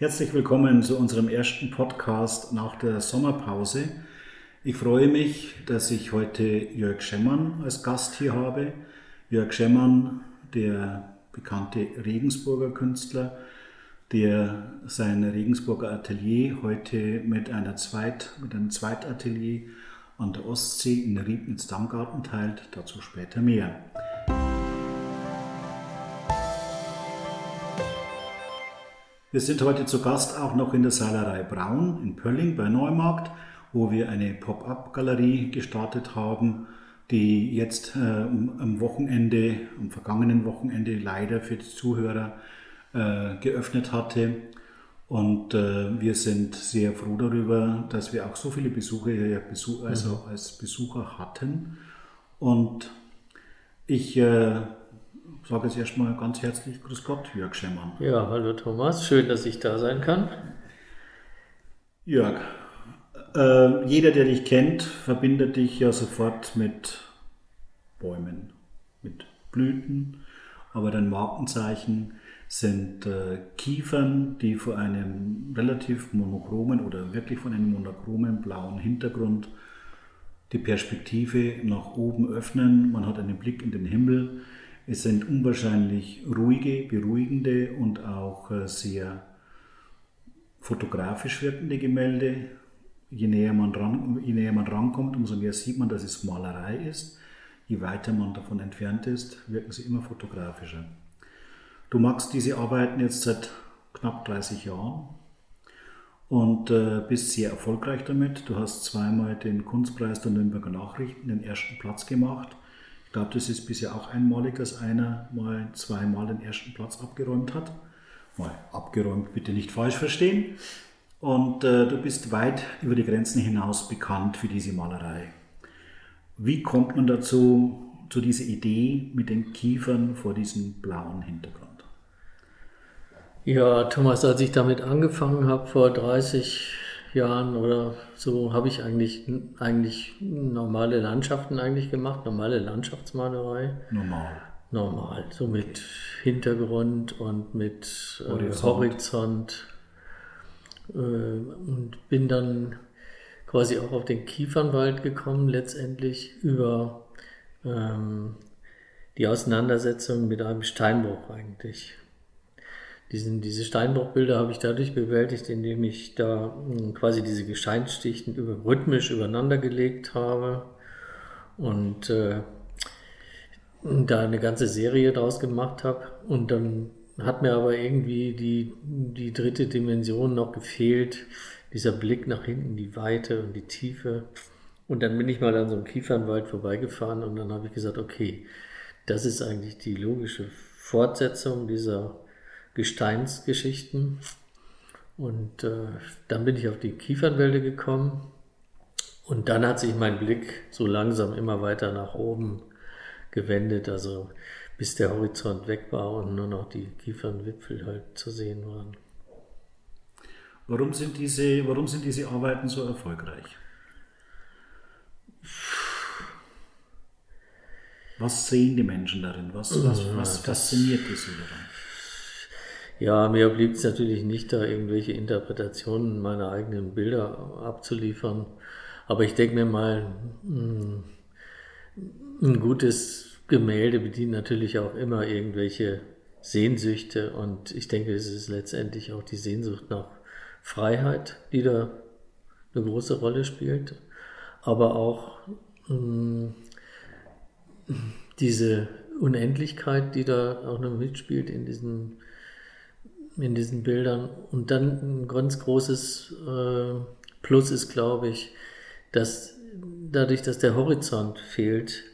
Herzlich willkommen zu unserem ersten Podcast nach der Sommerpause. Ich freue mich, dass ich heute Jörg Schemmern als Gast hier habe. Jörg Schemmern, der bekannte Regensburger Künstler, der sein Regensburger Atelier heute mit, einer Zweit, mit einem Zweitatelier an der Ostsee in Riebnitz-Dammgarten teilt. Dazu später mehr. Wir sind heute zu Gast auch noch in der Salerei Braun in Pölling bei Neumarkt, wo wir eine Pop-up-Galerie gestartet haben, die jetzt äh, am Wochenende, am vergangenen Wochenende leider für die Zuhörer äh, geöffnet hatte. Und äh, wir sind sehr froh darüber, dass wir auch so viele Besucher hier Besuch, also mhm. als Besucher hatten. Und ich äh, sage jetzt erstmal ganz herzlich Grüß Gott, Jörg Schemmern. Ja, hallo Thomas, schön, dass ich da sein kann. Jörg, äh, jeder, der dich kennt, verbindet dich ja sofort mit Bäumen, mit Blüten, aber dein Markenzeichen sind äh, Kiefern, die vor einem relativ monochromen oder wirklich von einem monochromen blauen Hintergrund die Perspektive nach oben öffnen. Man hat einen Blick in den Himmel. Es sind unwahrscheinlich ruhige, beruhigende und auch äh, sehr fotografisch wirkende Gemälde. Je näher, man ran, je näher man rankommt, umso mehr sieht man, dass es Malerei ist. Je weiter man davon entfernt ist, wirken sie immer fotografischer. Du machst diese Arbeiten jetzt seit knapp 30 Jahren und äh, bist sehr erfolgreich damit. Du hast zweimal den Kunstpreis der Nürnberger Nachrichten den ersten Platz gemacht ich glaube, das ist bisher auch einmalig, dass einer mal zweimal den ersten Platz abgeräumt hat. Mal abgeräumt, bitte nicht falsch verstehen. Und äh, du bist weit über die Grenzen hinaus bekannt für diese Malerei. Wie kommt man dazu, zu dieser Idee mit den Kiefern vor diesem blauen Hintergrund? Ja, Thomas, als ich damit angefangen habe vor 30 Jahren oder so habe ich eigentlich, eigentlich normale Landschaften eigentlich gemacht, normale Landschaftsmalerei. Normal. Normal, so mit Hintergrund und mit äh, Horizont. Äh, und bin dann quasi auch auf den Kiefernwald gekommen, letztendlich über ähm, die Auseinandersetzung mit einem Steinbruch eigentlich. Diesen, diese Steinbruchbilder habe ich dadurch bewältigt, indem ich da hm, quasi diese Gesteinsschichten über, rhythmisch übereinander gelegt habe und äh, da eine ganze Serie draus gemacht habe. Und dann hat mir aber irgendwie die, die dritte Dimension noch gefehlt, dieser Blick nach hinten, die Weite und die Tiefe. Und dann bin ich mal an so einem Kiefernwald vorbeigefahren und dann habe ich gesagt, okay, das ist eigentlich die logische Fortsetzung dieser Gesteinsgeschichten. Und äh, dann bin ich auf die Kiefernwälder gekommen. Und dann hat sich mein Blick so langsam immer weiter nach oben gewendet, also bis der Horizont weg war und nur noch die Kiefernwipfel halt zu sehen waren. Warum sind diese, warum sind diese Arbeiten so erfolgreich? Was sehen die Menschen darin? Was, was, was fasziniert sie daran? Ja, mir blieb es natürlich nicht, da irgendwelche Interpretationen meiner eigenen Bilder abzuliefern. Aber ich denke mir mal, hm, ein gutes Gemälde bedient natürlich auch immer irgendwelche Sehnsüchte. Und ich denke, es ist letztendlich auch die Sehnsucht nach Freiheit, die da eine große Rolle spielt. Aber auch hm, diese Unendlichkeit, die da auch noch mitspielt in diesen in diesen Bildern. Und dann ein ganz großes äh, Plus ist, glaube ich, dass dadurch, dass der Horizont fehlt,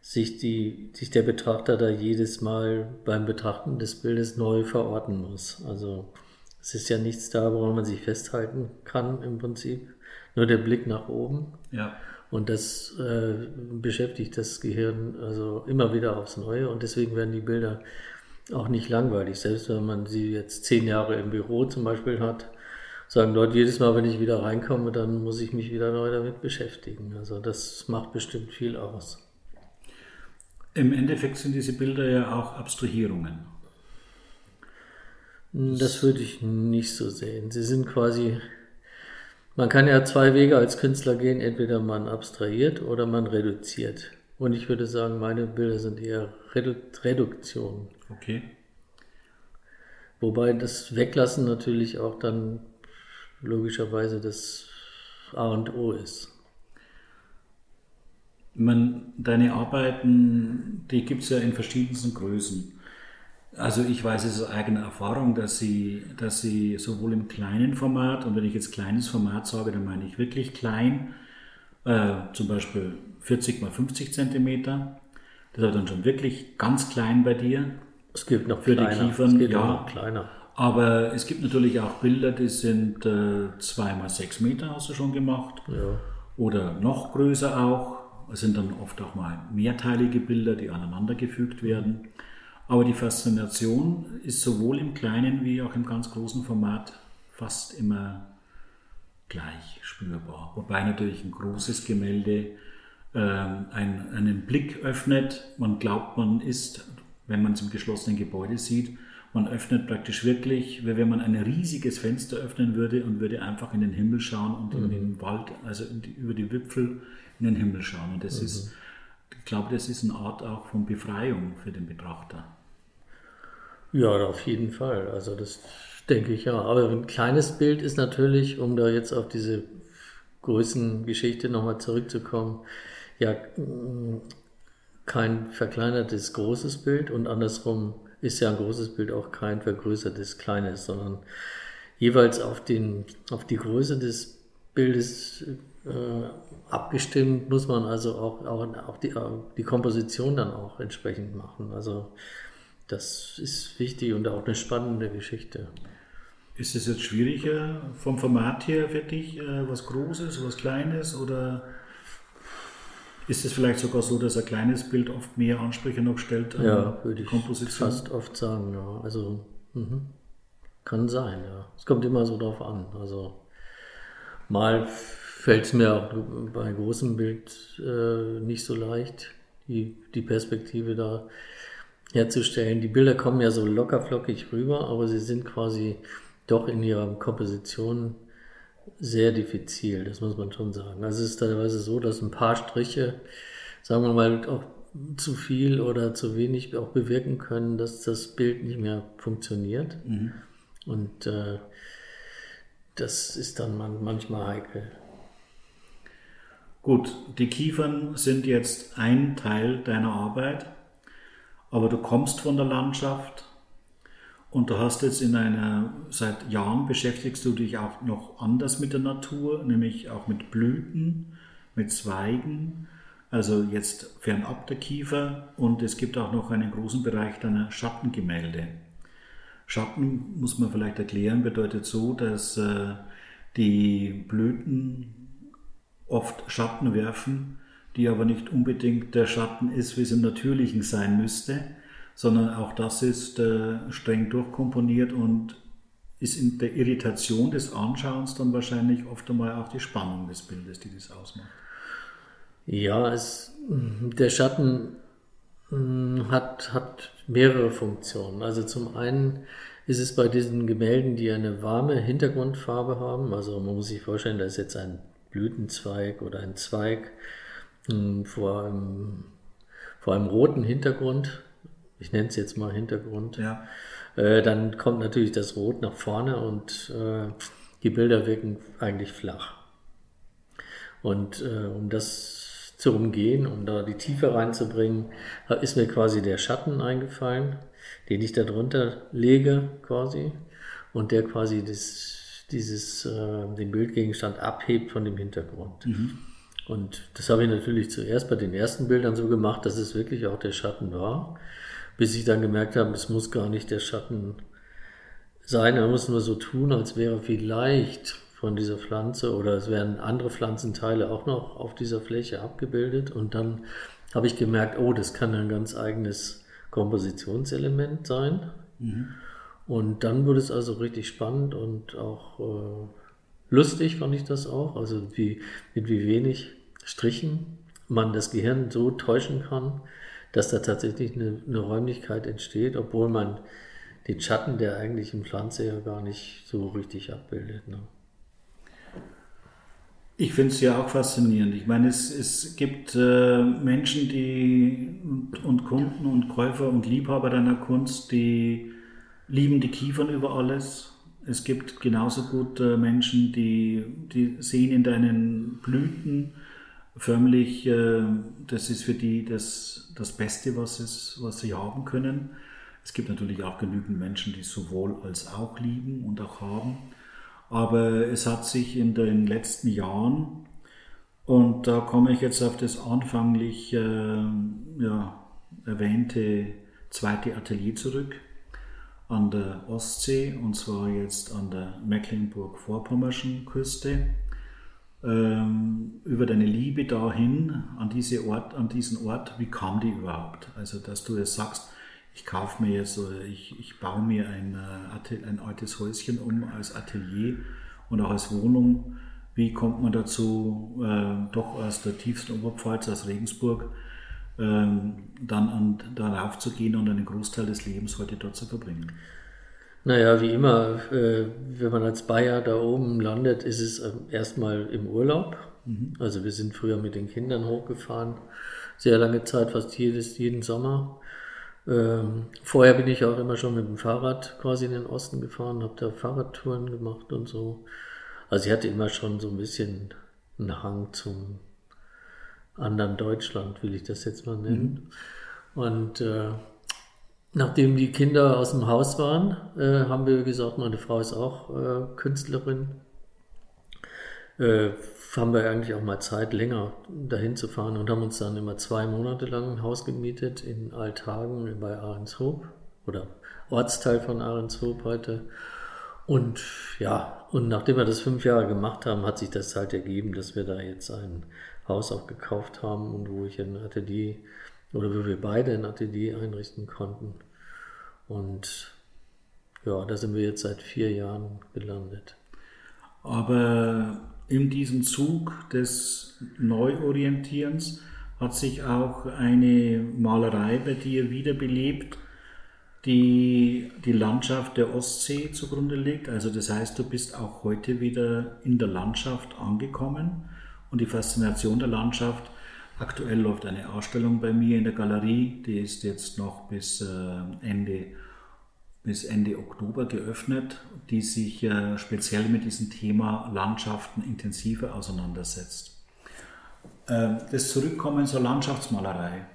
sich, die, sich der Betrachter da jedes Mal beim Betrachten des Bildes neu verorten muss. Also es ist ja nichts da, woran man sich festhalten kann im Prinzip. Nur der Blick nach oben. Ja. Und das äh, beschäftigt das Gehirn also immer wieder aufs Neue und deswegen werden die Bilder auch nicht langweilig. Selbst wenn man sie jetzt zehn Jahre im Büro zum Beispiel hat, sagen Leute, jedes Mal, wenn ich wieder reinkomme, dann muss ich mich wieder neu damit beschäftigen. Also das macht bestimmt viel aus. Im Endeffekt sind diese Bilder ja auch Abstrahierungen. Das würde ich nicht so sehen. Sie sind quasi, man kann ja zwei Wege als Künstler gehen, entweder man abstrahiert oder man reduziert. Und ich würde sagen, meine Bilder sind eher Redu Reduktionen. Okay. Wobei das Weglassen natürlich auch dann logischerweise das A und O ist. Man, deine Arbeiten, die gibt es ja in verschiedensten Größen. Also ich weiß es aus eigener Erfahrung, dass sie, dass sie sowohl im kleinen Format, und wenn ich jetzt kleines Format sage, dann meine ich wirklich klein, äh, zum Beispiel 40 mal 50 Zentimeter, das ist dann schon wirklich ganz klein bei dir. Es gibt noch für kleiner. die Kiefern, ja. kleiner. Aber es gibt natürlich auch Bilder, die sind äh, 2 mal 6 Meter, hast du schon gemacht. Ja. Oder noch größer auch. Es sind dann oft auch mal mehrteilige Bilder, die aneinandergefügt werden. Aber die Faszination ist sowohl im kleinen wie auch im ganz großen Format fast immer gleich spürbar. Wobei natürlich ein großes Gemälde ähm, einen, einen Blick öffnet. Man glaubt, man ist, wenn man es im geschlossenen Gebäude sieht, man öffnet praktisch wirklich, wie wenn man ein riesiges Fenster öffnen würde und würde einfach in den Himmel schauen und in den Wald, also die, über die Wipfel in den Himmel schauen. Und das ist, ich glaube, das ist eine Art auch von Befreiung für den Betrachter. Ja, auf jeden Fall. Also das denke ich ja. Aber ein kleines Bild ist natürlich, um da jetzt auf diese Größengeschichte nochmal zurückzukommen, ja kein verkleinertes großes Bild und andersrum ist ja ein großes Bild auch kein vergrößertes kleines, sondern jeweils auf, den, auf die Größe des Bildes äh, abgestimmt muss man also auch, auch, auch die, die Komposition dann auch entsprechend machen. Also das ist wichtig und auch eine spannende Geschichte. Ist es jetzt schwieriger vom Format her für dich, äh, was Großes, was Kleines oder ist es vielleicht sogar so, dass ein kleines Bild oft mehr Ansprüche noch stellt an ja, würde die Komposition? fast oft sagen, ja. Also mh. kann sein, ja. Es kommt immer so drauf an. Also mal fällt es mir auch bei großem Bild äh, nicht so leicht, die, die Perspektive da herzustellen. Die Bilder kommen ja so lockerflockig rüber, aber sie sind quasi doch in ihrer Komposition sehr diffizil, das muss man schon sagen. Also es ist teilweise so, dass ein paar Striche, sagen wir mal, auch zu viel oder zu wenig auch bewirken können, dass das Bild nicht mehr funktioniert. Mhm. Und äh, das ist dann manchmal heikel. Gut, die Kiefern sind jetzt ein Teil deiner Arbeit, aber du kommst von der Landschaft und du hast jetzt in einer, seit Jahren beschäftigst du dich auch noch anders mit der Natur, nämlich auch mit Blüten, mit Zweigen, also jetzt fernab der Kiefer. Und es gibt auch noch einen großen Bereich deiner Schattengemälde. Schatten, muss man vielleicht erklären, bedeutet so, dass äh, die Blüten oft Schatten werfen, die aber nicht unbedingt der Schatten ist, wie es im Natürlichen sein müsste sondern auch das ist äh, streng durchkomponiert und ist in der Irritation des Anschauens dann wahrscheinlich oft einmal auch die Spannung des Bildes, die das ausmacht. Ja, es, der Schatten hm, hat, hat mehrere Funktionen. Also zum einen ist es bei diesen Gemälden, die eine warme Hintergrundfarbe haben, also man muss sich vorstellen, da ist jetzt ein Blütenzweig oder ein Zweig hm, vor einem, vor einem roten Hintergrund ich nenne es jetzt mal Hintergrund, ja. äh, dann kommt natürlich das Rot nach vorne und äh, die Bilder wirken eigentlich flach. Und äh, um das zu umgehen, um da die Tiefe reinzubringen, ist mir quasi der Schatten eingefallen, den ich da drunter lege quasi und der quasi das, dieses, äh, den Bildgegenstand abhebt von dem Hintergrund. Mhm. Und das habe ich natürlich zuerst bei den ersten Bildern so gemacht, dass es wirklich auch der Schatten war bis ich dann gemerkt habe, es muss gar nicht der Schatten sein, er muss nur so tun, als wäre vielleicht von dieser Pflanze oder es wären andere Pflanzenteile auch noch auf dieser Fläche abgebildet und dann habe ich gemerkt, oh, das kann ein ganz eigenes Kompositionselement sein. Mhm. Und dann wurde es also richtig spannend und auch äh, lustig fand ich das auch, also wie, mit wie wenig Strichen man das Gehirn so täuschen kann, dass da tatsächlich eine, eine Räumlichkeit entsteht, obwohl man den Schatten der eigentlichen Pflanze ja gar nicht so richtig abbildet. Ne? Ich finde es ja auch faszinierend. Ich meine, es, es gibt äh, Menschen, die und, und, Kunden und Käufer und Liebhaber deiner Kunst, die lieben die Kiefern über alles. Es gibt genauso gut äh, Menschen, die, die sehen in deinen Blüten förmlich, äh, das ist für die das, das Beste, was, es, was sie haben können. Es gibt natürlich auch genügend Menschen, die sowohl als auch lieben und auch haben. Aber es hat sich in den letzten Jahren, und da komme ich jetzt auf das anfanglich äh, ja, erwähnte zweite Atelier zurück an der Ostsee, und zwar jetzt an der Mecklenburg-Vorpommerschen Küste. Ähm, über deine Liebe dahin, an, diese Ort, an diesen Ort, wie kam die überhaupt? Also, dass du jetzt sagst, ich kaufe mir jetzt oder ich, ich baue mir ein, äh, ein altes Häuschen um als Atelier und auch als Wohnung. Wie kommt man dazu, äh, doch aus der tiefsten Oberpfalz, aus Regensburg, äh, dann an, darauf zu gehen und einen Großteil des Lebens heute dort zu verbringen? Naja, wie immer, äh, wenn man als Bayer da oben landet, ist es ähm, erstmal im Urlaub. Mhm. Also wir sind früher mit den Kindern hochgefahren, sehr lange Zeit, fast jedes, jeden Sommer. Ähm, vorher bin ich auch immer schon mit dem Fahrrad quasi in den Osten gefahren, habe da Fahrradtouren gemacht und so. Also ich hatte immer schon so ein bisschen einen Hang zum anderen Deutschland, will ich das jetzt mal nennen. Mhm. Und äh, nachdem die Kinder aus dem Haus waren, äh, haben wir gesagt, meine Frau ist auch äh, Künstlerin. Äh, haben wir eigentlich auch mal Zeit, länger dahin zu fahren und haben uns dann immer zwei Monate lang ein Haus gemietet in Althagen bei Ahrenshoop oder Ortsteil von Ahrenshoop heute. Und ja, und nachdem wir das fünf Jahre gemacht haben, hat sich das halt ergeben, dass wir da jetzt ein Haus auch gekauft haben und wo ich ein Atelier oder wo wir beide ein Atelier einrichten konnten. Und ja, da sind wir jetzt seit vier Jahren gelandet. Aber in diesem Zug des Neuorientierens hat sich auch eine Malerei bei dir wiederbelebt, die die Landschaft der Ostsee zugrunde legt. Also das heißt, du bist auch heute wieder in der Landschaft angekommen und die Faszination der Landschaft. Aktuell läuft eine Ausstellung bei mir in der Galerie, die ist jetzt noch bis äh, Ende bis Ende Oktober geöffnet, die sich äh, speziell mit diesem Thema Landschaften intensiver auseinandersetzt. Äh, das Zurückkommen zur Landschaftsmalerei.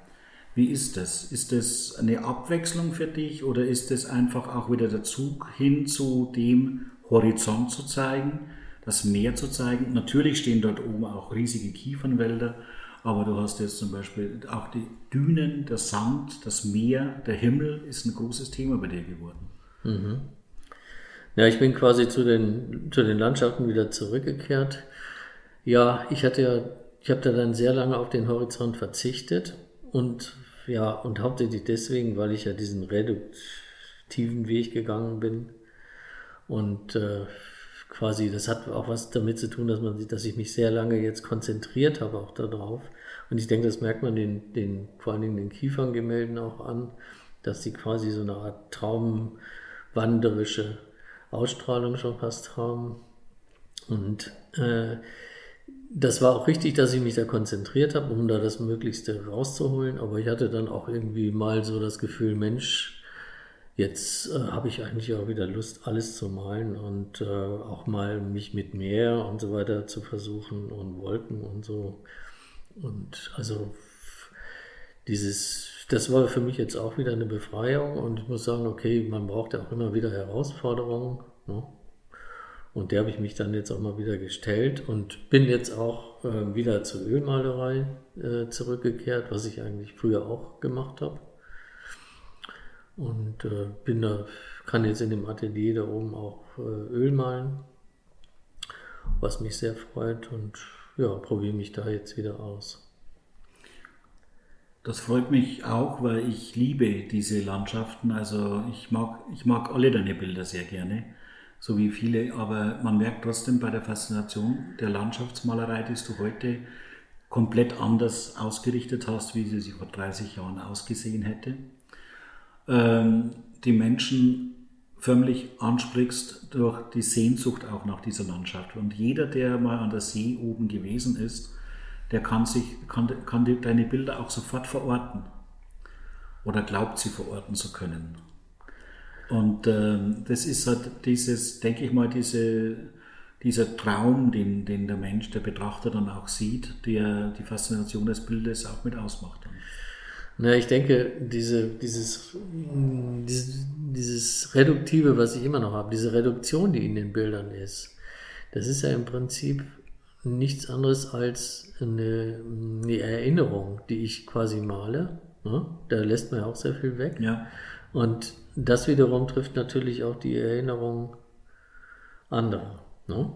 Wie ist das? Ist das eine Abwechslung für dich oder ist es einfach auch wieder der Zug hin zu dem Horizont zu zeigen, das Meer zu zeigen? Natürlich stehen dort oben auch riesige Kiefernwälder, aber du hast jetzt zum Beispiel auch die Dünen, der Sand, das Meer, der Himmel ist ein großes Thema bei dir geworden. Mhm. Ja, ich bin quasi zu den, zu den Landschaften wieder zurückgekehrt. Ja, ich hatte ja, ich habe da dann sehr lange auf den Horizont verzichtet und ja, und hauptsächlich deswegen, weil ich ja diesen reduktiven Weg gegangen bin und äh, quasi, das hat auch was damit zu tun, dass man, dass ich mich sehr lange jetzt konzentriert habe auch darauf. Und ich denke, das merkt man den, den vor allen Dingen den Kieferngemälden auch an, dass sie quasi so eine Art traumwanderische Ausstrahlung schon fast haben. Und äh, das war auch richtig, dass ich mich da konzentriert habe, um da das Möglichste rauszuholen. Aber ich hatte dann auch irgendwie mal so das Gefühl, Mensch, Jetzt äh, habe ich eigentlich auch wieder Lust, alles zu malen und äh, auch mal mich mit Meer und so weiter zu versuchen und Wolken und so. Und also dieses, das war für mich jetzt auch wieder eine Befreiung und ich muss sagen, okay, man braucht ja auch immer wieder Herausforderungen. Ne? Und der habe ich mich dann jetzt auch mal wieder gestellt und bin jetzt auch äh, wieder zur Ölmalerei äh, zurückgekehrt, was ich eigentlich früher auch gemacht habe. Und äh, bin da, kann jetzt in dem Atelier da oben auch äh, Öl malen, was mich sehr freut und ja, probiere mich da jetzt wieder aus. Das freut mich auch, weil ich liebe diese Landschaften. Also ich mag, ich mag alle deine Bilder sehr gerne, so wie viele, aber man merkt trotzdem bei der Faszination der Landschaftsmalerei, dass du heute komplett anders ausgerichtet hast, wie sie sich vor 30 Jahren ausgesehen hätte. Ähm, die Menschen förmlich ansprichst durch die Sehnsucht auch nach dieser Landschaft. Und jeder, der mal an der See oben gewesen ist, der kann, sich, kann, kann die, deine Bilder auch sofort verorten oder glaubt sie verorten zu können. Und ähm, das ist halt dieses, denke ich mal, diese, dieser Traum, den, den der Mensch, der Betrachter dann auch sieht, der die Faszination des Bildes auch mit ausmacht. Na, ich denke, diese, dieses, dieses, dieses Reduktive, was ich immer noch habe, diese Reduktion, die in den Bildern ist, das ist ja im Prinzip nichts anderes als eine, eine Erinnerung, die ich quasi male. Ne? Da lässt man ja auch sehr viel weg. Ja. Und das wiederum trifft natürlich auch die Erinnerung anderer. Ne?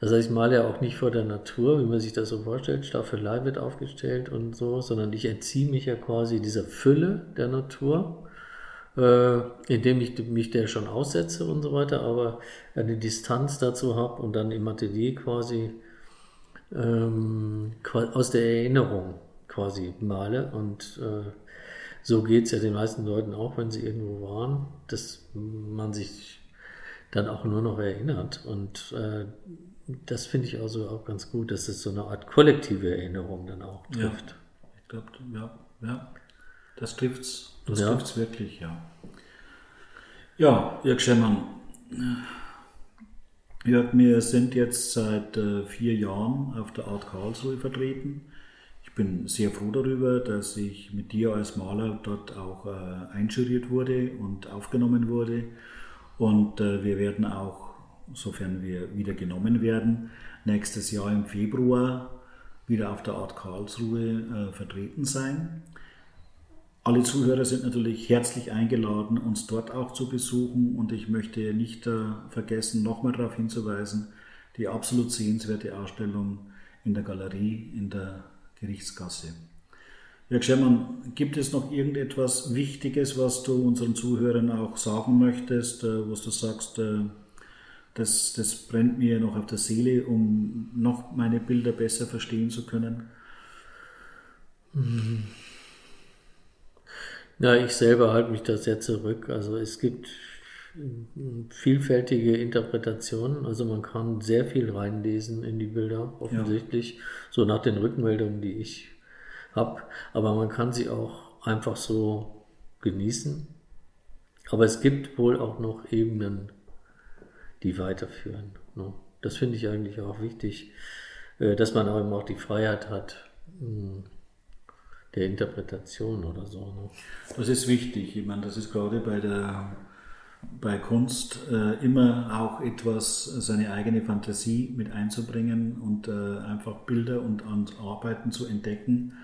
Das heißt, ich male ja auch nicht vor der Natur, wie man sich das so vorstellt, Staffelei wird aufgestellt und so, sondern ich entziehe mich ja quasi dieser Fülle der Natur, äh, indem ich mich der schon aussetze und so weiter, aber eine Distanz dazu habe und dann im Atelier quasi ähm, aus der Erinnerung quasi male. Und äh, so geht es ja den meisten Leuten auch, wenn sie irgendwo waren, dass man sich dann auch nur noch erinnert. Und äh, das finde ich also auch ganz gut, dass es so eine Art kollektive Erinnerung dann auch trifft. Ja, ich glaube, ja, ja, das trifft es das ja. trifft's wirklich, ja. Ja, Jörg Schemmann, Jörg, wir sind jetzt seit äh, vier Jahren auf der Art Karlsruhe vertreten. Ich bin sehr froh darüber, dass ich mit dir als Maler dort auch äh, einjuriert wurde und aufgenommen wurde. Und äh, wir werden auch sofern wir wieder genommen werden, nächstes Jahr im Februar wieder auf der Art Karlsruhe äh, vertreten sein. Alle Zuhörer sind natürlich herzlich eingeladen, uns dort auch zu besuchen und ich möchte nicht äh, vergessen, nochmal darauf hinzuweisen, die absolut sehenswerte Ausstellung in der Galerie in der Gerichtsgasse. Jörg Schermann, gibt es noch irgendetwas Wichtiges, was du unseren Zuhörern auch sagen möchtest, äh, wo du sagst, äh, das, das brennt mir noch auf der Seele, um noch meine Bilder besser verstehen zu können. Ja, ich selber halte mich da sehr zurück. Also es gibt vielfältige Interpretationen. Also man kann sehr viel reinlesen in die Bilder, offensichtlich, ja. so nach den Rückmeldungen, die ich habe. Aber man kann sie auch einfach so genießen. Aber es gibt wohl auch noch Ebenen, die weiterführen. Ne? Das finde ich eigentlich auch wichtig, äh, dass man auch eben auch die Freiheit hat hm, der Interpretation oder so. Ne? Das ist wichtig. Ich meine, das ist gerade bei der bei Kunst äh, immer auch etwas, seine eigene Fantasie mit einzubringen und äh, einfach Bilder und, und Arbeiten zu entdecken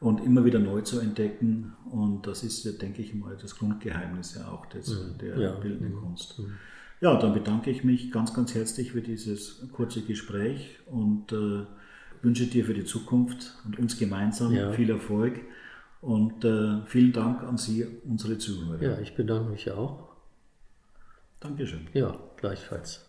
und immer wieder neu zu entdecken. Und das ist, denke ich mal, das Grundgeheimnis ja auch des, mhm. der ja. bildenden Kunst. Mhm. Ja, dann bedanke ich mich ganz, ganz herzlich für dieses kurze Gespräch und äh, wünsche dir für die Zukunft und uns gemeinsam ja. viel Erfolg. Und äh, vielen Dank an Sie, unsere Zuhörer. Ja, ich bedanke mich auch. Dankeschön. Ja, gleichfalls.